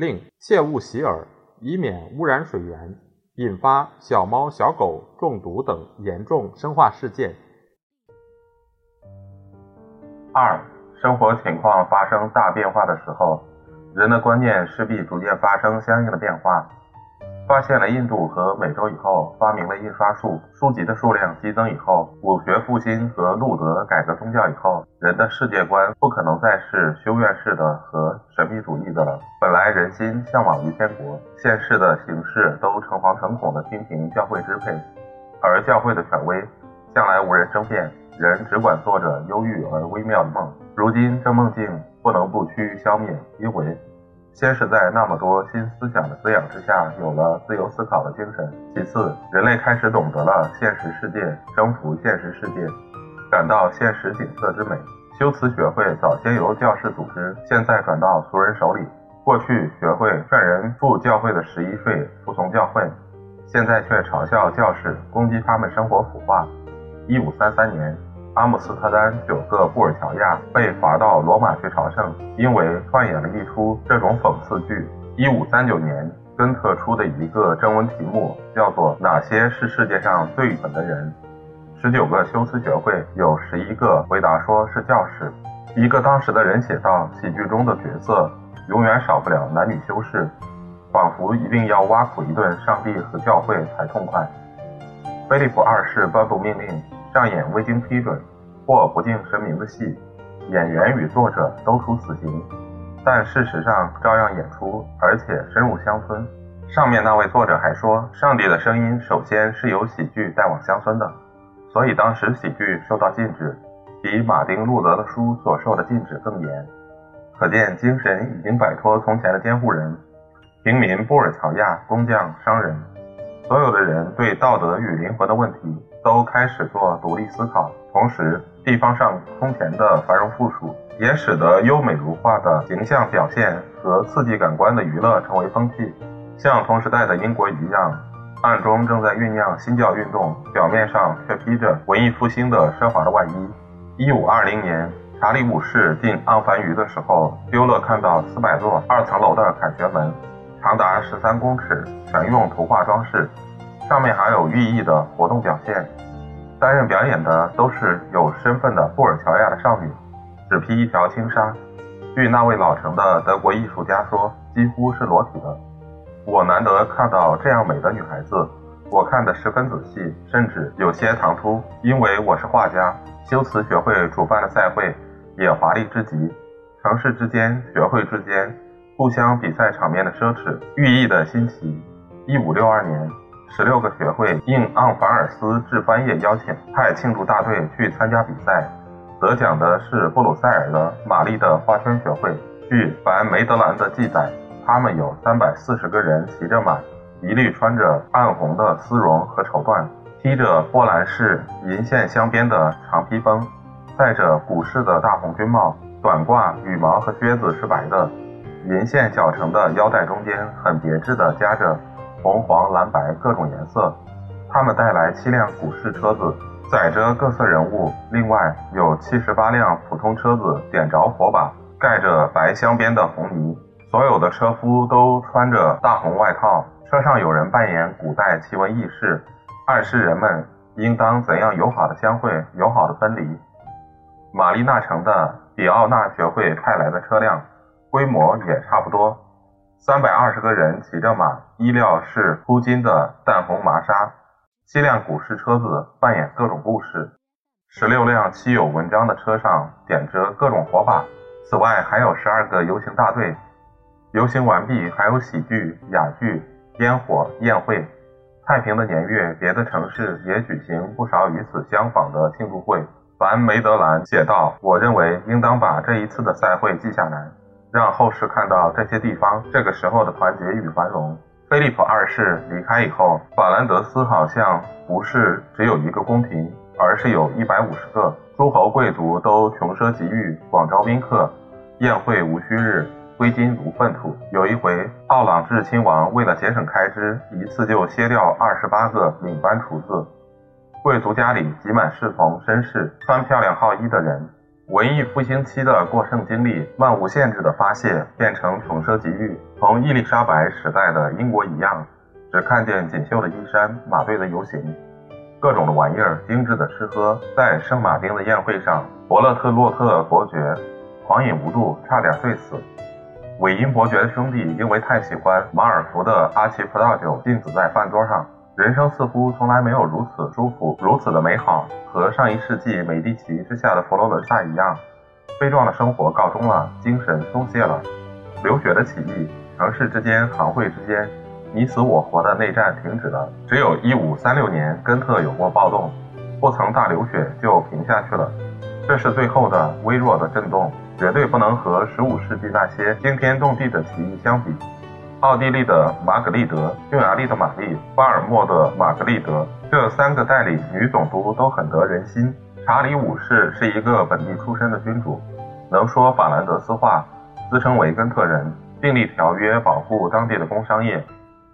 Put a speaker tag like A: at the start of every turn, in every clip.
A: 另切勿洗耳，以免污染水源，引发小猫小狗中毒等严重生化事件。
B: 二、生活情况发生大变化的时候，人的观念势必逐渐发生相应的变化。发现了印度和美洲以后，发明了印刷术，书籍的数量激增以后，武学复兴和路德改革宗教以后，人的世界观不可能再是修院式的和神秘主义的了。本来人心向往于天国，现世的形式都诚惶诚恐地听凭教会支配，而教会的权威向来无人争辩，人只管做着忧郁而微妙的梦。如今这梦境不能不趋于消灭，因为。先是在那么多新思想的滋养之下，有了自由思考的精神；其次，人类开始懂得了现实世界，征服现实世界，感到现实景色之美。修辞学会早先由教士组织，现在转到俗人手里。过去学会劝人付教会的十一税，服从教会，现在却嘲笑教士，攻击他们生活腐化。一五三三年。阿姆斯特丹九个布尔乔亚被罚到罗马去朝圣，因为串演了一出这种讽刺剧。一五三九年，根特出的一个征文题目叫做“哪些是世界上最蠢的人”。十九个修辞学会有十一个回答说是教士。一个当时的人写道：“喜剧中的角色永远少不了男女修饰，仿佛一定要挖苦一顿上帝和教会才痛快。”菲利普二世颁布命令。上演未经批准或不敬神明的戏，演员与作者都处死刑，但事实上照样演出，而且深入乡村。上面那位作者还说，上帝的声音首先是由喜剧带往乡村的，所以当时喜剧受到禁止，比马丁路德的书所受的禁止更严。可见精神已经摆脱从前的监护人，平民、布尔乔亚、工匠、商人，所有的人对道德与灵魂的问题。都开始做独立思考，同时地方上空前的繁荣富庶，也使得优美如画的形象表现和刺激感官的娱乐成为风气。像同时代的英国一样，暗中正在酝酿新教运动，表面上却披着文艺复兴的奢华的外衣。一五二零年，查理五世进盎凡鱼的时候，丢了看到四百座二层楼的凯旋门，长达十三公尺，全用图画装饰。上面还有寓意的活动表现，担任表演的都是有身份的布尔乔亚的少女，只披一条轻纱。据那位老成的德国艺术家说，几乎是裸体的。我难得看到这样美的女孩子，我看得十分仔细，甚至有些唐突，因为我是画家。修辞学会主办的赛会也华丽之极，城市之间、学会之间互相比赛场面的奢侈，寓意的新奇。一五六二年。十六个学会应昂凡尔斯致翻页邀请，派庆祝大队去参加比赛。得奖的是布鲁塞尔的玛丽的花圈学会。据凡梅德兰的记载，他们有三百四十个人骑着马，一律穿着暗红的丝绒和绸缎，披着波兰式银线镶边的长披风，戴着古式的大红军帽，短褂、羽毛和靴子是白的，银线绞成的腰带中间很别致地夹着。红、黄、蓝、白各种颜色，他们带来七辆古式车子，载着各色人物。另外有七十八辆普通车子，点着火把，盖着白镶边的红泥。所有的车夫都穿着大红外套。车上有人扮演古代奇闻异事，暗示人们应当怎样友好的相会，友好的分离。玛丽娜城的比奥纳学会派来的车辆，规模也差不多。三百二十个人骑着马，衣料是铺金的淡红麻纱。七辆古式车子扮演各种故事。十六辆漆有文章的车上点着各种火把。此外还有十二个游行大队。游行完毕，还有喜剧、哑剧、烟火、宴会。太平的年月，别的城市也举行不少与此相仿的庆祝会。凡梅德兰写道：“我认为应当把这一次的赛会记下来。”让后世看到这些地方这个时候的团结与繁荣。菲利普二世离开以后，法兰德斯好像不是只有一个宫廷，而是有一百五十个诸侯贵族都穷奢极欲，广招宾客，宴会无虚日，挥金如粪土。有一回，奥朗治亲王为了节省开支，一次就歇掉二十八个领班厨子。贵族家里挤满侍从、绅士，穿漂亮号衣的人。文艺复兴期的过剩经历，漫无限制的发泄，变成穷奢极欲，同伊丽莎白时代的英国一样，只看见锦绣的衣衫、马队的游行、各种的玩意儿、精致的吃喝。在圣马丁的宴会上，伯勒特洛特伯爵狂饮无度，差点醉死。韦因伯爵的兄弟因为太喜欢马尔福的阿奇葡萄酒，浸死在饭桌上。人生似乎从来没有如此舒服，如此的美好。和上一世纪美第奇之下的佛罗伦萨一样，悲壮的生活告终了，精神松懈了。流血的起义，城市之间、行会之间，你死我活的内战停止了。只有一五三六年，根特有过暴动，不曾大流血就平下去了。这是最后的微弱的震动，绝对不能和十五世纪那些惊天动地的起义相比。奥地利的玛格丽德、匈牙利的玛丽、巴尔默的玛格丽德，这三个代理女总督都很得人心。查理五世是一个本地出身的君主，能说法兰德斯话，自称维根特人，订立条约保护当地的工商业。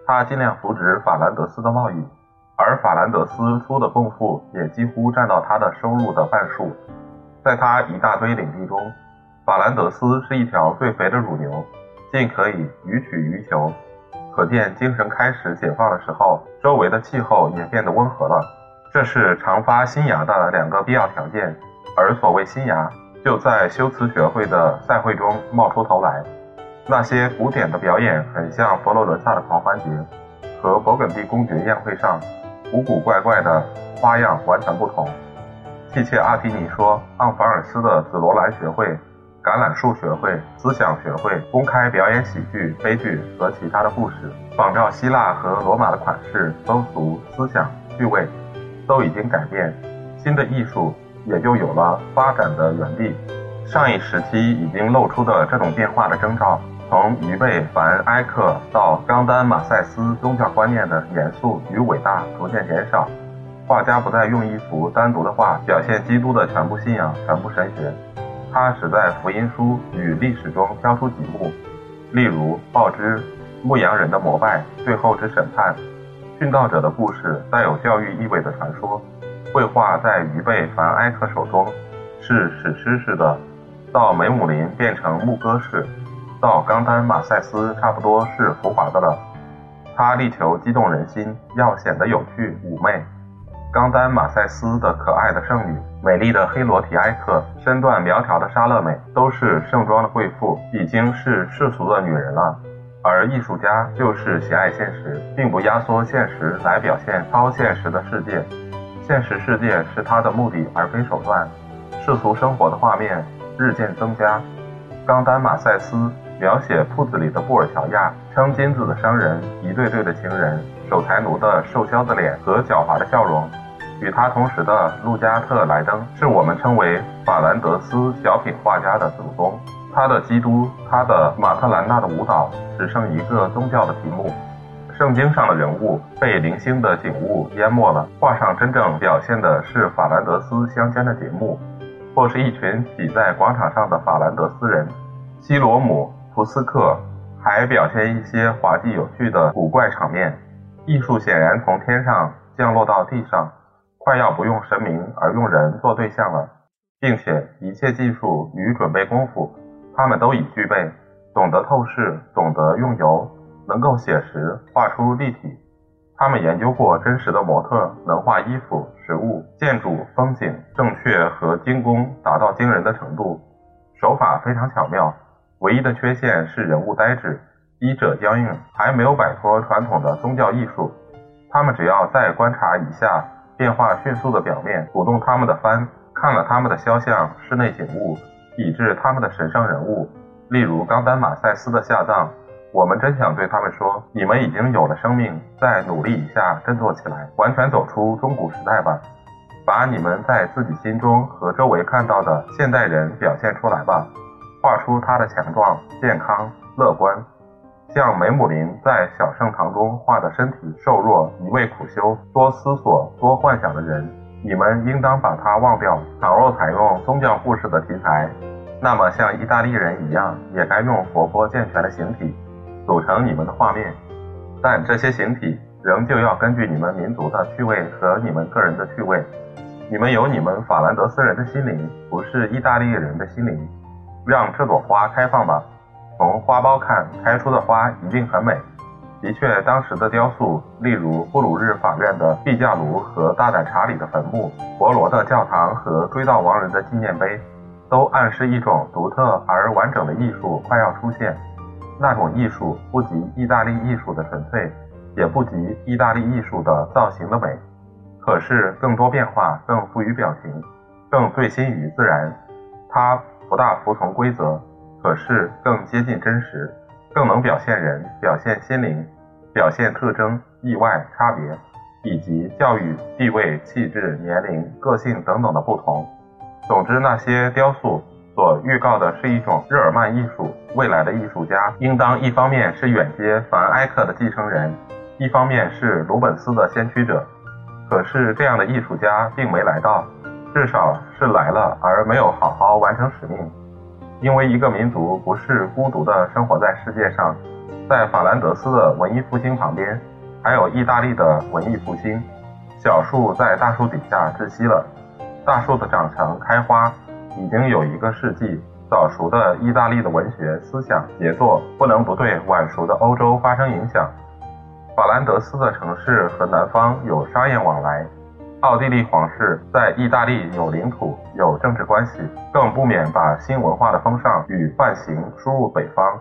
B: 他尽量扶植法兰德斯的贸易，而法兰德斯出的贡赋也几乎占到他的收入的半数。在他一大堆领地中，法兰德斯是一条最肥的乳牛。尽可以予取予求，可见精神开始解放的时候，周围的气候也变得温和了。这是常发新芽的两个必要条件，而所谓新芽，就在修辞学会的赛会中冒出头来。那些古典的表演很像佛罗伦萨的狂欢节，和勃艮第公爵宴会上古古怪怪的花样完全不同。契切阿提尼说，昂凡尔斯的紫罗兰学会。橄榄树学会、思想学会公开表演喜剧、悲剧和其他的故事，仿照希腊和罗马的款式，风俗、思想、趣味都已经改变，新的艺术也就有了发展的原地。上一时期已经露出的这种变化的征兆，从于贝凡埃克到冈丹马塞斯，宗教观念的严肃与伟大逐渐减少，画家不再用一幅单独的画表现基督的全部信仰、全部神学。他只在福音书与历史中挑出几幕，例如报之牧羊人的膜拜、最后之审判、殉道者的故事，带有教育意味的传说。绘画在于贝凡埃克手中是史诗式的，到梅姆林变成牧歌式，到冈丹马塞斯差不多是浮华的了。他力求激动人心，要显得有趣妩媚。冈丹马塞斯的可爱的圣女，美丽的黑罗提埃克，身段苗条的莎乐美，都是盛装的贵妇，已经是世俗的女人了。而艺术家就是喜爱现实，并不压缩现实来表现超现实的世界。现实世界是他的目的，而非手段。世俗生活的画面日渐增加。冈丹马赛斯描写铺子里的布尔乔亚，称金子的商人，一对对的情人，守财奴的瘦削的脸和狡猾的笑容。与他同时的路加特莱登是我们称为法兰德斯小品画家的祖宗。他的《基督》，他的《马特兰娜的舞蹈》只剩一个宗教的题目。圣经上的人物被零星的景物淹没了，画上真正表现的是法兰德斯乡间的节目，或是一群挤在广场上的法兰德斯人。西罗姆、图斯克还表现一些滑稽有趣的古怪场面。艺术显然从天上降落到地上。快要不用神明而用人做对象了，并且一切技术与准备功夫，他们都已具备。懂得透视，懂得用油，能够写实画出立体。他们研究过真实的模特，能画衣服、食物、建筑、风景，正确和精工达到惊人的程度，手法非常巧妙。唯一的缺陷是人物呆滞，衣褶僵硬，还没有摆脱传统的宗教艺术。他们只要再观察一下。变化迅速的表面，鼓动他们的帆，看了他们的肖像、室内景物，以致他们的神圣人物，例如冈丹马塞斯的下葬。我们真想对他们说：你们已经有了生命，再努力一下，振作起来，完全走出中古时代吧，把你们在自己心中和周围看到的现代人表现出来吧，画出他的强壮、健康、乐观。像梅姆林在小圣堂中画的身体瘦弱、一味苦修、多思索、多幻想的人，你们应当把他忘掉。倘若采用宗教故事的题材，那么像意大利人一样，也该用活泼健全的形体组成你们的画面。但这些形体仍旧要根据你们民族的趣味和你们个人的趣味。你们有你们法兰德斯人的心灵，不是意大利人的心灵。让这朵花开放吧。从花苞看，开出的花一定很美。的确，当时的雕塑，例如布鲁日法院的壁架炉和大胆查理的坟墓、博罗的教堂和追悼亡人的纪念碑，都暗示一种独特而完整的艺术快要出现。那种艺术不及意大利艺术的纯粹，也不及意大利艺术的造型的美，可是更多变化，更富于表情，更醉心于自然。它不大服从规则。可是更接近真实，更能表现人、表现心灵、表现特征、意外差别，以及教育、地位、气质、年龄、个性等等的不同。总之，那些雕塑所预告的是一种日耳曼艺术。未来的艺术家应当一方面是远接凡埃克的继承人，一方面是鲁本斯的先驱者。可是这样的艺术家并没来到，至少是来了而没有好好完成使命。因为一个民族不是孤独地生活在世界上，在法兰德斯的文艺复兴旁边，还有意大利的文艺复兴。小树在大树底下窒息了，大树的长成开花已经有一个世纪。早熟的意大利的文学思想杰作不能不对晚熟的欧洲发生影响。法兰德斯的城市和南方有商业往来。奥地利皇室在意大利有领土、有政治关系，更不免把新文化的风尚与范型输入北方。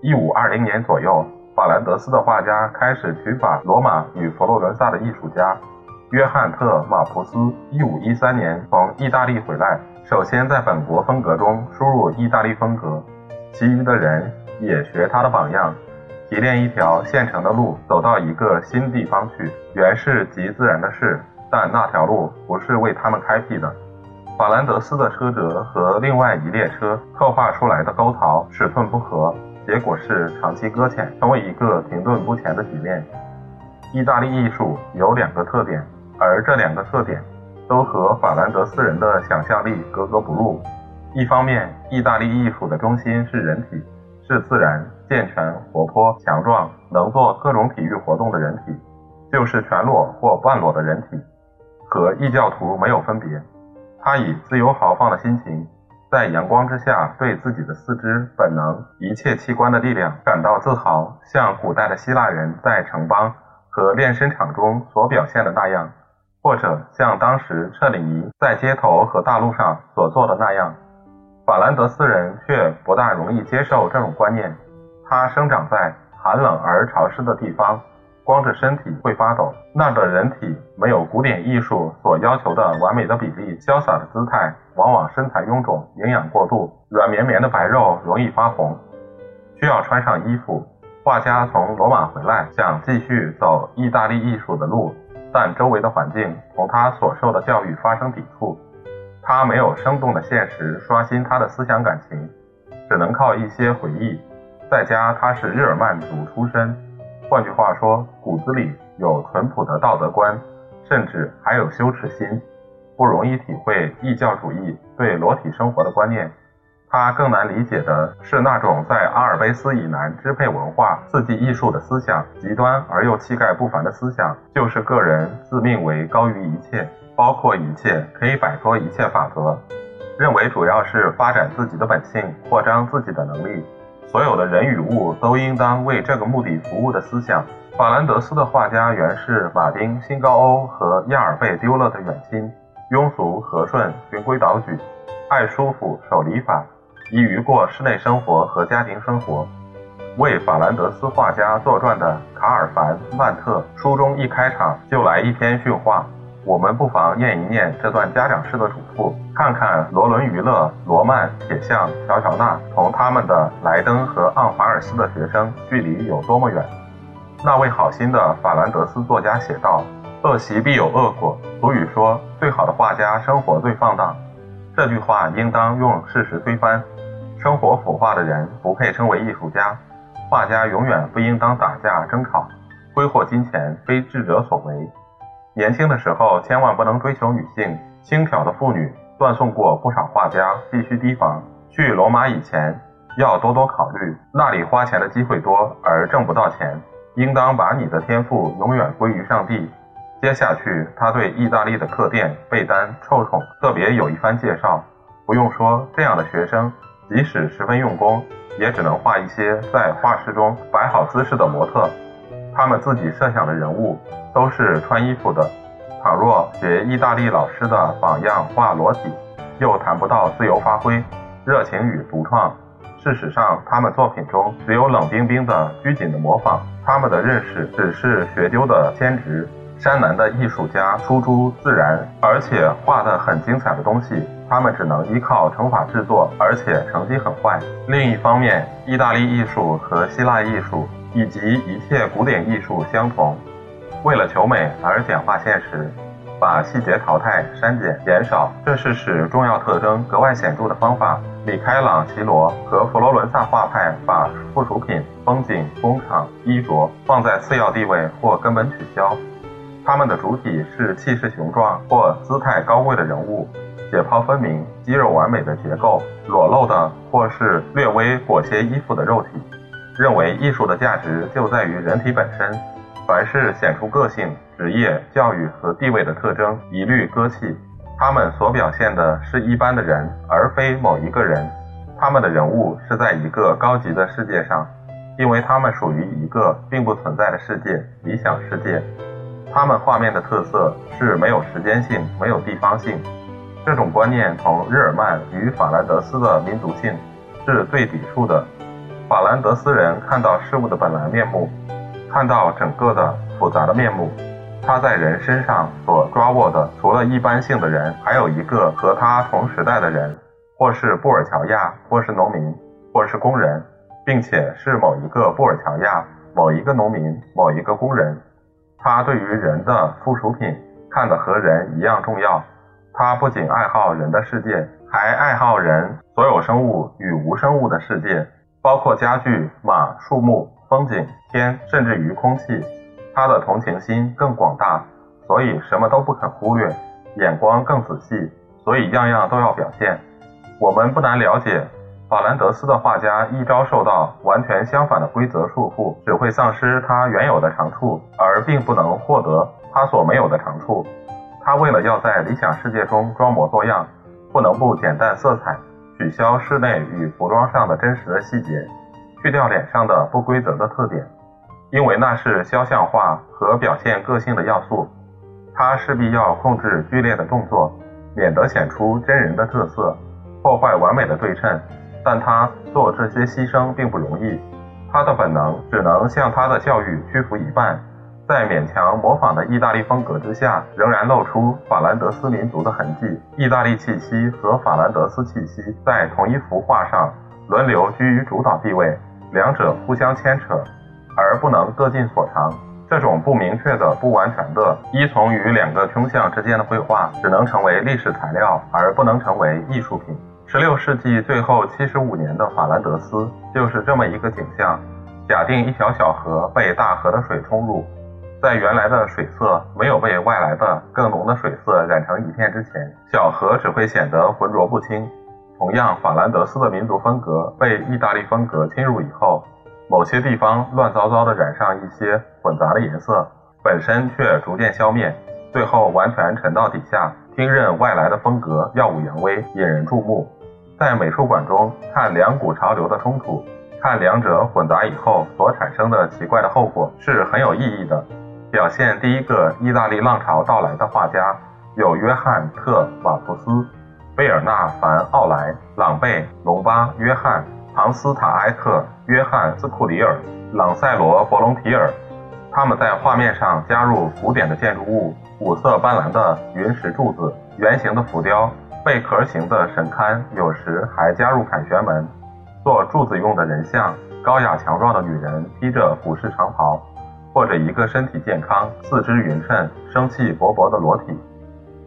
B: 一五二零年左右，法兰德斯的画家开始取法罗马与佛罗伦萨的艺术家。约翰特马普斯一五一三年从意大利回来，首先在本国风格中输入意大利风格，其余的人也学他的榜样，提炼一条现成的路，走到一个新地方去，原是极自然的事。但那条路不是为他们开辟的。法兰德斯的车辙和另外一列车刻画出来的沟槽尺寸不合，结果是长期搁浅，成为一个停顿不前的局面。意大利艺术有两个特点，而这两个特点都和法兰德斯人的想象力格格不入。一方面，意大利艺术的中心是人体，是自然、健全、活泼、强壮，能做各种体育活动的人体，就是全裸或半裸的人体。和异教徒没有分别，他以自由豪放的心情，在阳光之下对自己的四肢、本能、一切器官的力量感到自豪，像古代的希腊人在城邦和练身场中所表现的那样，或者像当时彻里尼在街头和大路上所做的那样。法兰德斯人却不大容易接受这种观念。他生长在寒冷而潮湿的地方。光着身体会发抖，那的人体没有古典艺术所要求的完美的比例、潇洒的姿态，往往身材臃肿、营养过度，软绵绵的白肉容易发红，需要穿上衣服。画家从罗马回来，想继续走意大利艺术的路，但周围的环境同他所受的教育发生抵触，他没有生动的现实刷新他的思想感情，只能靠一些回忆。在家，他是日耳曼族出身。换句话说，骨子里有淳朴的道德观，甚至还有羞耻心，不容易体会异教主义对裸体生活的观念。他更难理解的是那种在阿尔卑斯以南支配文化、刺激艺术的思想，极端而又气概不凡的思想，就是个人自命为高于一切，包括一切，可以摆脱一切法则，认为主要是发展自己的本性，扩张自己的能力。所有的人与物都应当为这个目的服务的思想。法兰德斯的画家原是马丁·辛高欧和亚尔贝丢勒的远亲，庸俗和顺，循规蹈矩，爱舒服，守礼法，易于过室内生活和家庭生活。为法兰德斯画家作传的卡尔凡·曼特书中一开场就来一篇训话。我们不妨念一念这段家长式的嘱咐，看看罗伦娱乐、罗曼、铁匠、乔乔纳同他们的莱登和昂法尔斯的学生距离有多么远。那位好心的法兰德斯作家写道：“恶习必有恶果。”俗语说：“最好的画家生活最放荡。”这句话应当用事实推翻。生活腐化的人不配称为艺术家。画家永远不应当打架争吵，挥霍金钱非智者所为。年轻的时候千万不能追求女性，轻佻的妇女断送过不少画家，必须提防。去罗马以前要多多考虑，那里花钱的机会多而挣不到钱。应当把你的天赋永远归于上帝。接下去，他对意大利的客店、被单、臭宠特别有一番介绍。不用说，这样的学生即使十分用功，也只能画一些在画室中摆好姿势的模特。他们自己设想的人物都是穿衣服的。倘若学意大利老师的榜样画裸体，又谈不到自由发挥、热情与独创。事实上，他们作品中只有冷冰冰的、拘谨的模仿。他们的认识只是学究的兼职。山南的艺术家输出自然，而且画得很精彩的东西，他们只能依靠乘法制作，而且成绩很坏。另一方面，意大利艺术和希腊艺术以及一切古典艺术相同，为了求美而简化现实。把细节淘汰、删减、减少，这是使重要特征格外显著的方法。米开朗琪罗和佛罗伦萨画派把附属品、风景、工厂、衣着放在次要地位或根本取消。他们的主体是气势雄壮或姿态高贵的人物，解剖分明、肌肉完美的结构，裸露的或是略微裹挟衣服的肉体。认为艺术的价值就在于人体本身。凡是显出个性、职业、教育和地位的特征，一律割弃。他们所表现的是一般的人，而非某一个人。他们的人物是在一个高级的世界上，因为他们属于一个并不存在的世界——理想世界。他们画面的特色是没有时间性、没有地方性。这种观念同日耳曼与法兰德斯的民族性是最抵触的。法兰德斯人看到事物的本来面目。看到整个的复杂的面目，他在人身上所抓握的，除了一般性的人，还有一个和他同时代的人，或是布尔乔亚，或是农民，或是工人，并且是某一个布尔乔亚、某一个农民、某一个工人。他对于人的附属品看得和人一样重要。他不仅爱好人的世界，还爱好人所有生物与无生物的世界，包括家具、马、树木。风景、天，甚至于空气，他的同情心更广大，所以什么都不肯忽略；眼光更仔细，所以样样都要表现。我们不难了解，法兰德斯的画家一朝受到完全相反的规则束缚，只会丧失他原有的长处，而并不能获得他所没有的长处。他为了要在理想世界中装模作样，不能不减淡色彩，取消室内与服装上的真实的细节。去掉脸上的不规则的特点，因为那是肖像画和表现个性的要素。他势必要控制剧烈的动作，免得显出真人的特色，破坏完美的对称。但他做这些牺牲并不容易，他的本能只能向他的教育屈服一半。在勉强模仿的意大利风格之下，仍然露出法兰德斯民族的痕迹。意大利气息和法兰德斯气息在同一幅画上轮流居于主导地位。两者互相牵扯，而不能各尽所长。这种不明确的、不完全的依从于两个胸像之间的绘画，只能成为历史材料，而不能成为艺术品。十六世纪最后七十五年的法兰德斯就是这么一个景象。假定一条小河被大河的水冲入，在原来的水色没有被外来的更浓的水色染成一片之前，小河只会显得浑浊不清。同样，法兰德斯的民族风格被意大利风格侵入以后，某些地方乱糟糟地染上一些混杂的颜色，本身却逐渐消灭，最后完全沉到底下，听任外来的风格耀武扬威，引人注目。在美术馆中看两股潮流的冲突，看两者混杂以后所产生的奇怪的后果，是很有意义的。表现第一个意大利浪潮到来的画家有约翰特瓦福斯。贝尔纳·凡·奥莱、朗贝、隆巴、约翰、唐斯塔埃特、约翰·斯库里尔、朗塞罗·博隆提尔，他们在画面上加入古典的建筑物、五色斑斓的云石柱子、圆形的浮雕、贝壳形的神龛，有时还加入凯旋门。做柱子用的人像，高雅强壮的女人披着古式长袍，或者一个身体健康、四肢匀称、生气勃勃的裸体。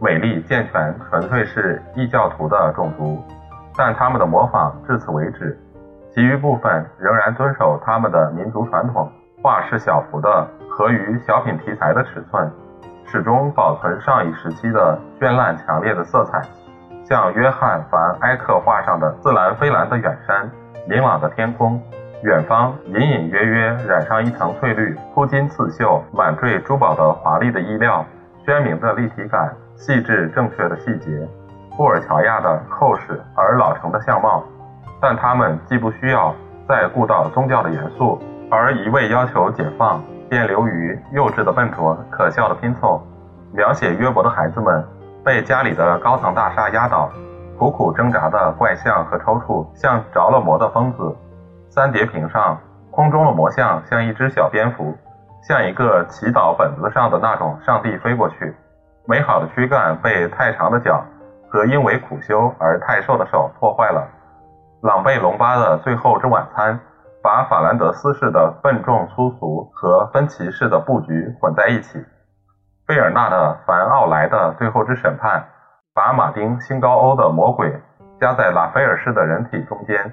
B: 美丽健全纯粹是异教徒的种族，但他们的模仿至此为止。其余部分仍然遵守他们的民族传统，画是小幅的，合于小品题材的尺寸，始终保存上一时期的绚烂强烈的色彩，像约翰·凡埃克画上的自蓝飞蓝的远山、明朗的天空，远方隐隐约约染上一层翠绿，铺金刺绣、满缀珠宝的华丽的衣料，鲜明的立体感，细致正确的细节。布尔乔亚的厚实而老成的相貌，但他们既不需要再顾到宗教的严肃，而一味要求解放，便流于幼稚的笨拙、可笑的拼凑，描写约伯的孩子们被家里的高层大厦压倒，苦苦挣扎的怪象和抽搐，像着了魔的疯子。三叠屏上，空中的魔像像一只小蝙蝠，像一个祈祷本子上的那种上帝飞过去。美好的躯干被太长的脚。和因为苦修而太瘦的手破坏了朗贝隆巴的最后之晚餐，把法兰德斯式的笨重粗俗和芬奇式的布局混在一起。贝尔纳的凡奥莱的最后之审判，把马丁新高欧的魔鬼加在拉斐尔式的人体中间。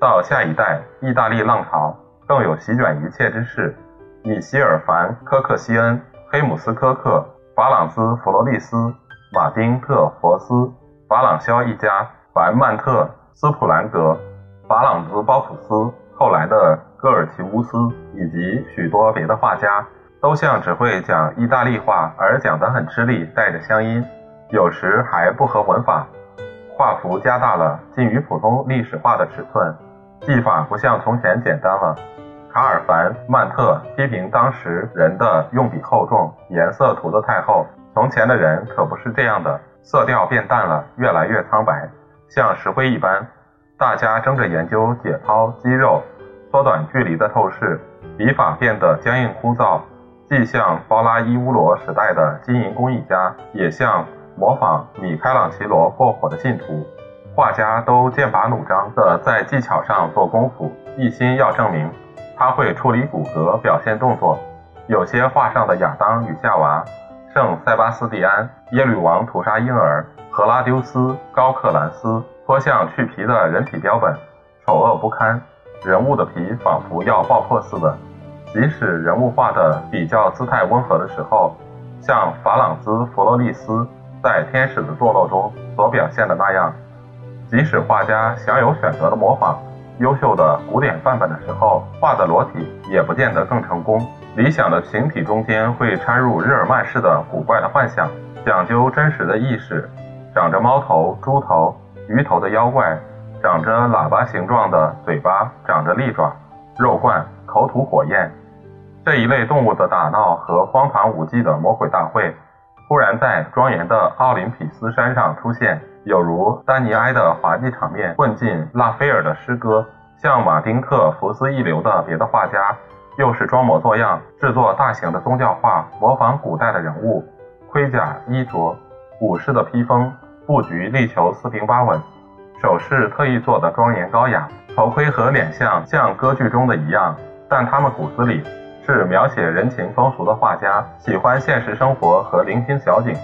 B: 到下一代，意大利浪潮更有席卷一切之势。米歇尔凡科克西恩、黑姆斯科克、法朗兹弗罗利斯。马丁特佛斯、法朗肖一家、凡曼特、斯普兰格、法朗兹包普斯，后来的戈尔奇乌斯以及许多别的画家，都像只会讲意大利话而讲得很吃力，带着乡音，有时还不合文法。画幅加大了近于普通历史画的尺寸，技法不像从前简单了。卡尔凡曼特批评当时人的用笔厚重，颜色涂得太厚。从前的人可不是这样的，色调变淡了，越来越苍白，像石灰一般。大家争着研究解剖肌肉，缩短距离的透视，笔法变得僵硬枯燥，既像包拉伊乌罗时代的金银工艺家，也像模仿米开朗琪罗过火的信徒。画家都剑拔弩张地在技巧上做功夫，一心要证明他会处理骨骼，表现动作。有些画上的亚当与夏娃。圣塞巴斯蒂安、耶律王屠杀婴儿、荷拉丢斯、高克兰斯，颇像去皮的人体标本，丑恶不堪，人物的皮仿佛要爆破似的。即使人物画的比较姿态温和的时候，像法朗兹·弗洛利斯在《天使的堕落》中所表现的那样，即使画家享有选择的模仿优秀的古典范本的时候，画的裸体也不见得更成功。理想的形体中间会掺入日耳曼式的古怪的幻想，讲究真实的意识。长着猫头、猪头、鱼头的妖怪，长着喇叭形状的嘴巴，长着利爪，肉冠，口吐火焰。这一类动物的打闹和荒唐无稽的魔鬼大会，忽然在庄严的奥林匹斯山上出现，有如丹尼埃的滑稽场面混进拉斐尔的诗歌，像马丁克福斯一流的别的画家。又是装模作样制作大型的宗教画，模仿古代的人物，盔甲衣着、武士的披风、布局力求四平八稳，首饰特意做的庄严高雅，头盔和脸像像歌剧中的一样，但他们骨子里是描写人情风俗的画家，喜欢现实生活和零星小景，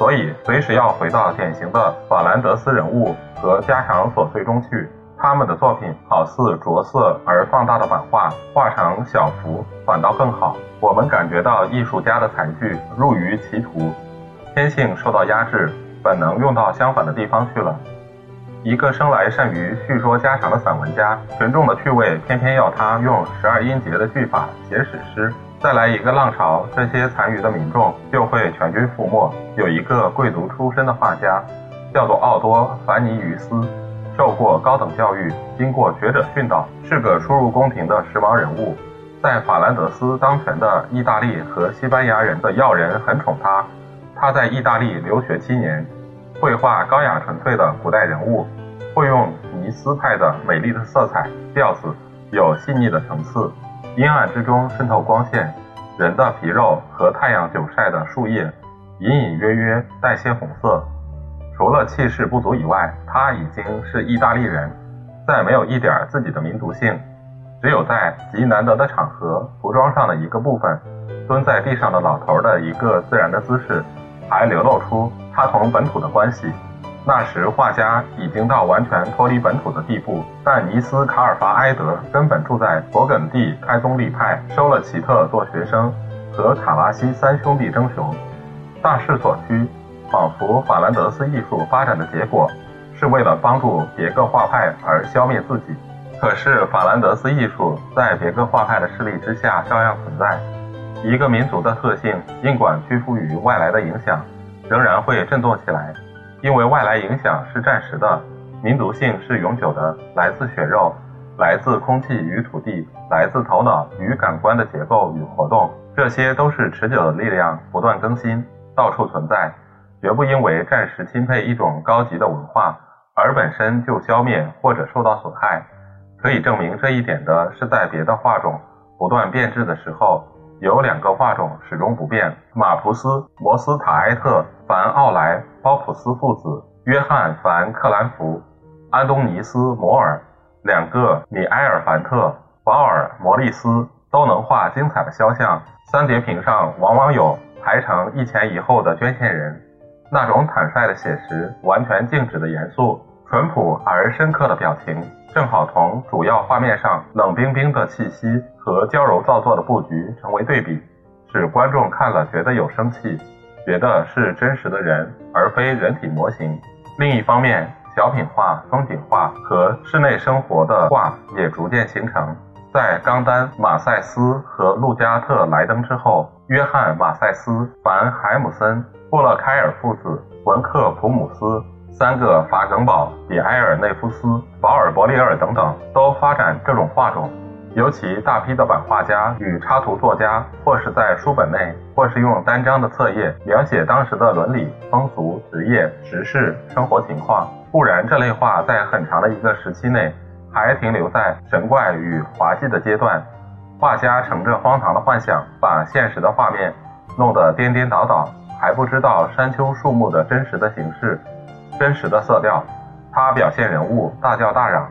B: 所以随时要回到典型的法兰德斯人物和家常琐碎中去。他们的作品好似着色而放大的版画，画成小幅反倒更好。我们感觉到艺术家的才具入于歧途，天性受到压制，本能用到相反的地方去了。一个生来善于叙说家常的散文家，群众的趣味偏偏要他用十二音节的句法写史诗。再来一个浪潮，这些残余的民众就会全军覆没。有一个贵族出身的画家，叫做奥多·凡尼于斯。受过高等教育，经过学者训导，是个出入宫廷的时髦人物。在法兰德斯当权的意大利和西班牙人的要人很宠他。他在意大利留学七年，绘画高雅纯粹的古代人物，会用尼斯派的美丽的色彩调子，有细腻的层次，阴暗之中渗透光线，人的皮肉和太阳久晒的树叶，隐隐约约带些红色。除了气势不足以外，他已经是意大利人，再没有一点自己的民族性。只有在极难得的场合，服装上的一个部分，蹲在地上的老头的一个自然的姿势，还流露出他同本土的关系。那时画家已经到完全脱离本土的地步，但尼斯卡尔法埃德根本住在勃艮第开宗立派，收了奇特做学生，和卡拉西三兄弟争雄。大势所趋，仿佛法兰德斯艺术发展的结果是为了帮助别个画派而消灭自己。可是法兰德斯艺术在别个画派的势力之下照样存在。一个民族的特性，尽管屈服于外来的影响，仍然会振作起来。因为外来影响是暂时的，民族性是永久的，来自血肉，来自空气与土地，来自头脑与感官的结构与活动，这些都是持久的力量，不断更新，到处存在，绝不因为暂时钦佩一种高级的文化而本身就消灭或者受到损害。可以证明这一点的是，在别的画种不断变质的时候。有两个画种始终不变：马普斯·摩斯塔埃特、凡奥莱·鲍普斯父子、约翰·凡克兰福、安东尼斯·摩尔，两个米埃尔·凡特、保尔·摩利斯都能画精彩的肖像。三叠屏上往往有排成一前一后的捐献人，那种坦率的写实、完全静止的严肃、淳朴而深刻的表情。正好同主要画面上冷冰冰的气息和娇柔造作的布局成为对比，使观众看了觉得有生气，觉得是真实的人而非人体模型。另一方面，小品画、风景画和室内生活的画也逐渐形成。在冈丹、马赛斯和路加特莱登之后，约翰·马赛斯、凡海姆森、布勒凯尔父子、文克普姆斯。三个法耿堡、比埃尔内夫斯、保尔伯利尔等等都发展这种画种，尤其大批的版画家与插图作家，或是在书本内，或是用单张的册页描写当时的伦理、风俗、职业、时事、生活情况。固然，这类画在很长的一个时期内还停留在神怪与滑稽的阶段，画家乘着荒唐的幻想，把现实的画面弄得颠颠倒倒，还不知道山丘树木的真实的形式。真实的色调，他表现人物大叫大嚷，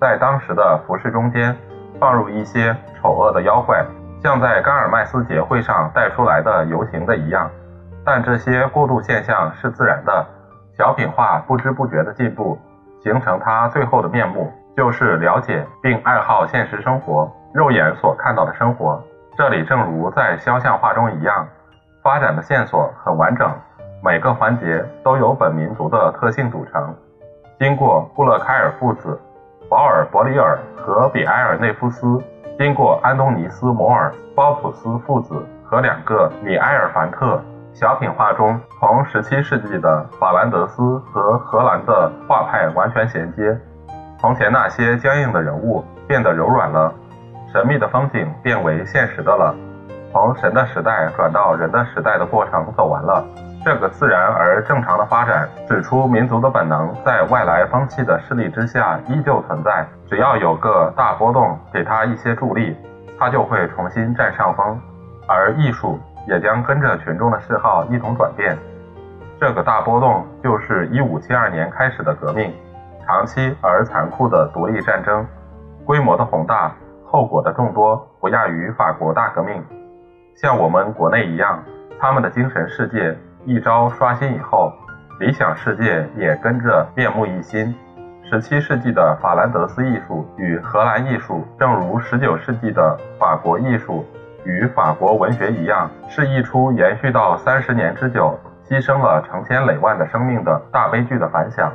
B: 在当时的服饰中间放入一些丑恶的妖怪，像在甘尔麦斯节会上带出来的游行的一样。但这些过渡现象是自然的。小品画不知不觉的进步，形成它最后的面目，就是了解并爱好现实生活，肉眼所看到的生活。这里正如在肖像画中一样，发展的线索很完整。每个环节都由本民族的特性组成。经过布勒开尔父子、保尔伯里尔和比埃尔内夫斯，经过安东尼斯摩尔、包普斯父子和两个米埃尔凡特，小品画中同17世纪的法兰德斯和荷兰的画派完全衔接。从前那些僵硬的人物变得柔软了，神秘的风景变为现实的了。从神的时代转到人的时代的过程走完了。这个自然而正常的发展，指出民族的本能在外来风气的势力之下依旧存在。只要有个大波动，给他一些助力，他就会重新占上风，而艺术也将跟着群众的嗜好一同转变。这个大波动就是1572年开始的革命，长期而残酷的独立战争，规模的宏大，后果的众多，不亚于法国大革命。像我们国内一样，他们的精神世界。一朝刷新以后，理想世界也跟着面目一新。十七世纪的法兰德斯艺术与荷兰艺术，正如十九世纪的法国艺术与法国文学一样，是一出延续到三十年之久、牺牲了成千累万的生命的大悲剧的反响。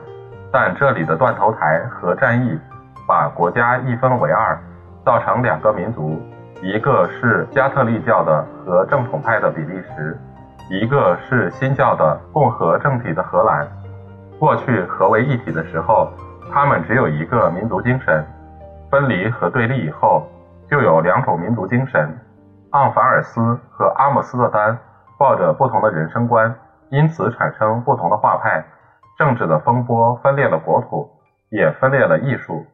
B: 但这里的断头台和战役，把国家一分为二，造成两个民族，一个是加特利教的和正统派的比利时。一个是新教的共和政体的荷兰，过去合为一体的时候，他们只有一个民族精神；分离和对立以后，就有两种民族精神。昂凡尔斯和阿姆斯特丹抱着不同的人生观，因此产生不同的画派。政治的风波分裂了国土，也分裂了艺术。